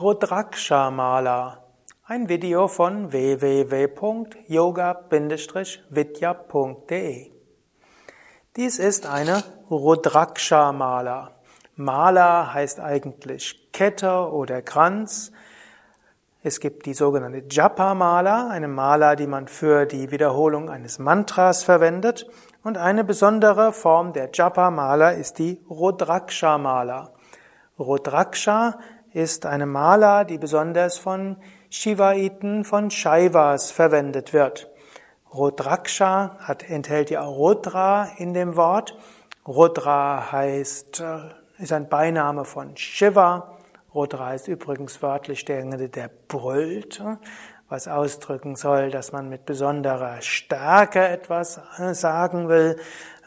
Rudraksha-Mala. Ein Video von www.yoga-vidya.de. Dies ist eine Rudraksha-Mala. Mala heißt eigentlich Kette oder Kranz. Es gibt die sogenannte Japa-Mala, eine Mala, die man für die Wiederholung eines Mantras verwendet. Und eine besondere Form der Japa-Mala ist die Rudraksha-Mala. Rudraksha ist eine Mala, die besonders von Shivaiten, von Shaivas verwendet wird. Rudraksha hat, enthält ja Rudra in dem Wort. Rudra heißt, äh, ist ein Beiname von Shiva. Rudra ist übrigens wörtlich derjenige, der brüllt was ausdrücken soll, dass man mit besonderer Stärke etwas äh, sagen will.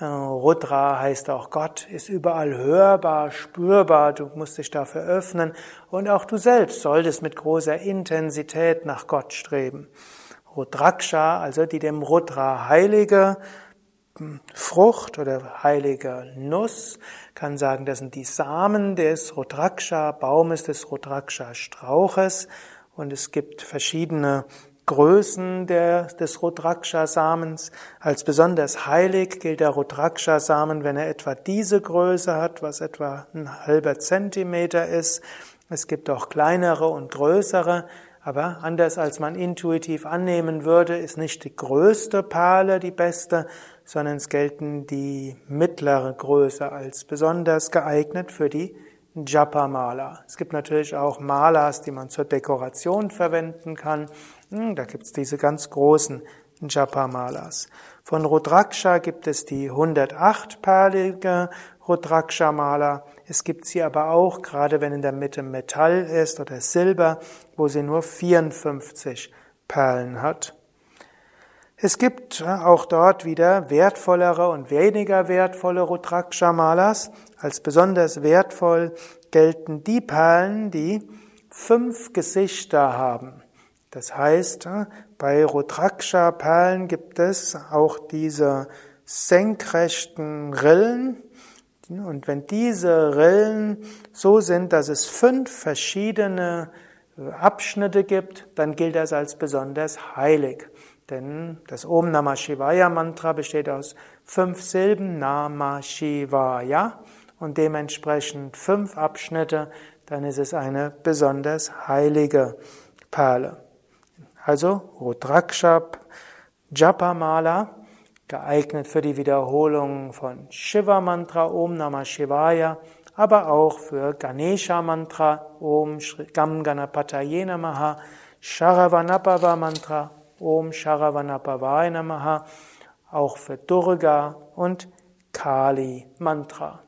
Äh, Rudra heißt auch Gott, ist überall hörbar, spürbar, du musst dich dafür öffnen und auch du selbst solltest mit großer Intensität nach Gott streben. Rudraksha, also die dem Rudra heilige hm, Frucht oder heilige Nuss, kann sagen, das sind die Samen des Rudraksha Baumes, des Rudraksha Strauches und es gibt verschiedene Größen der, des Rudraksha-Samens. Als besonders heilig gilt der Rudraksha-Samen, wenn er etwa diese Größe hat, was etwa ein halber Zentimeter ist. Es gibt auch kleinere und größere, aber anders als man intuitiv annehmen würde, ist nicht die größte Perle die beste, sondern es gelten die mittlere Größe als besonders geeignet für die Japa-Mala. Es gibt natürlich auch Malas, die man zur Dekoration verwenden kann. Hm, da gibt es diese ganz großen Japa-Malas. Von Rudraksha gibt es die 108-perlige Rudraksha-Mala. Es gibt sie aber auch, gerade wenn in der Mitte Metall ist oder Silber, wo sie nur 54 Perlen hat. Es gibt äh, auch dort wieder wertvollere und weniger wertvolle Rudraksha-Malas. Als besonders wertvoll gelten die Perlen, die fünf Gesichter haben. Das heißt, äh, bei Rudraksha-Perlen gibt es auch diese senkrechten Rillen. Und wenn diese Rillen so sind, dass es fünf verschiedene äh, Abschnitte gibt, dann gilt das als besonders heilig. Denn das Om Namah Shivaya Mantra besteht aus fünf Silben Namah Shivaya und dementsprechend fünf Abschnitte, dann ist es eine besonders heilige Perle. Also Rudraksha Japamala, geeignet für die Wiederholung von Shiva Mantra Om Namah Shivaya, aber auch für Ganesha Mantra Om Gam Ganapataye Namaha, Sharavanapava Mantra Om Sharavanapavaya Namaha, auch für Durga und Kali Mantra.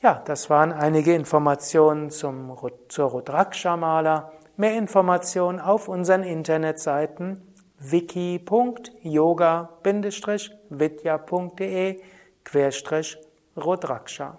Ja, das waren einige Informationen zum, zur Rudraksha-Mala. Mehr Informationen auf unseren Internetseiten wiki.yoga-vidya.de Rudraksha.